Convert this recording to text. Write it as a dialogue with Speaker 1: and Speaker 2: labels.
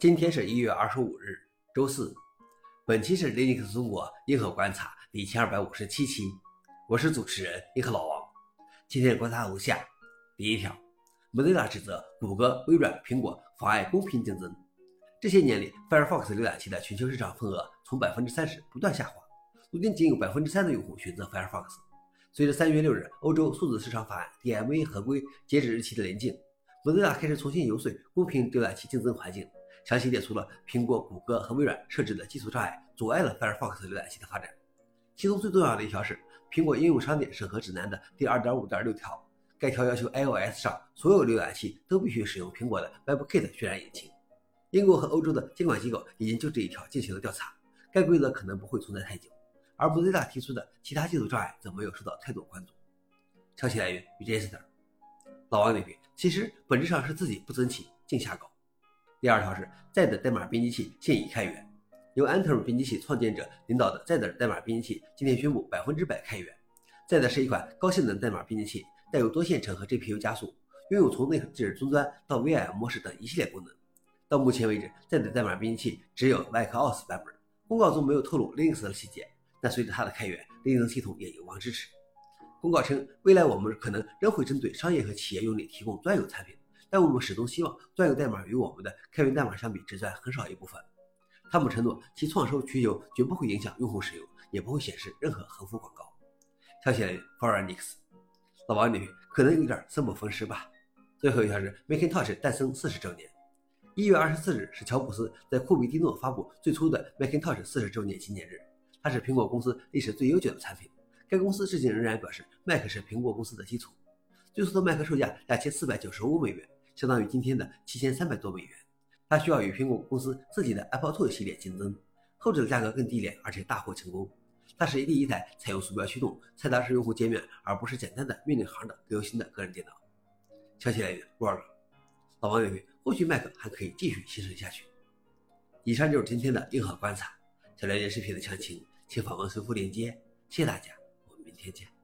Speaker 1: 今天是一月二十五日，周四。本期是 Linux 中国硬核观察第一千二百五十七期，我是主持人硬核老王。今天观察如下：第一条梅德纳指责谷歌、微软、苹果妨碍公平竞争。这些年里，Firefox 浏览器的全球市场份额从百分之三十不断下滑，如今仅有百分之三的用户选择 Firefox。随着三月六日欧洲数字市场法案 DMA 合规截止日期的临近梅德纳开始重新游说公平浏览器竞争环境。详细列出了苹果、谷歌和微软设置的技术障碍，阻碍了 Firefox 浏览器的发展。其中最重要的一条是苹果应用商店审核指南的第二点五点六条，该条要求 iOS 上所有浏览器都必须使用苹果的 WebKit 渲染引擎。英国和欧洲的监管机构已经就这一条进行了调查，该规则可能不会存在太久。而 Mozilla 提出的其他技术障碍则没有受到太多关注。消息来源 j e s t e r 老王点评：其实本质上是自己不争气，净瞎搞。第二条是 Z 代码编辑器现已开源，由 a n t e r 编辑器创建者领导的 Z 代码编辑器今天宣布百分之百开源。Z 是一款高性能代码编辑器，带有多线程和 GPU 加速，拥有从内置终端到 VIM 模式等一系列功能。到目前为止，Z 代码编辑器只有 macOS 版本，公告中没有透露 Linux 的细节。但随着它的开源，Linux 系统也有望支持。公告称，未来我们可能仍会针对商业和企业用例提供专有产品。但我们始终希望专有代码与我们的开源代码相比只占很少一部分。他们承诺其创收需求绝不会影响用户使用，也不会显示任何横幅广告。消息来源 f o r e n i x 老王点评：可能有点生不逢时吧。最后一条是 Macintosh 诞生四十周年。一月二十四日是乔布斯在库比蒂诺发布最初的 Macintosh 四十周年纪念日。它是苹果公司历史最悠久的产品。该公司至今仍然表示，Mac 是苹果公司的基础。最初的 Mac 售价两千四百九十五美元。相当于今天的七千三百多美元，它需要与苹果公司自己的 Apple Two 系列竞争，后者的价格更低廉，而且大获成功。它是一第一台采用鼠标驱动、菜单式用户界面，而不是简单的命令行的流行的个人电脑。消息来源：Word。老王认为，或许 Mac 还可以继续兴盛下去。以上就是今天的硬核观察。想了解视频的详情，请访问随附链接。谢谢大家，我们明天见。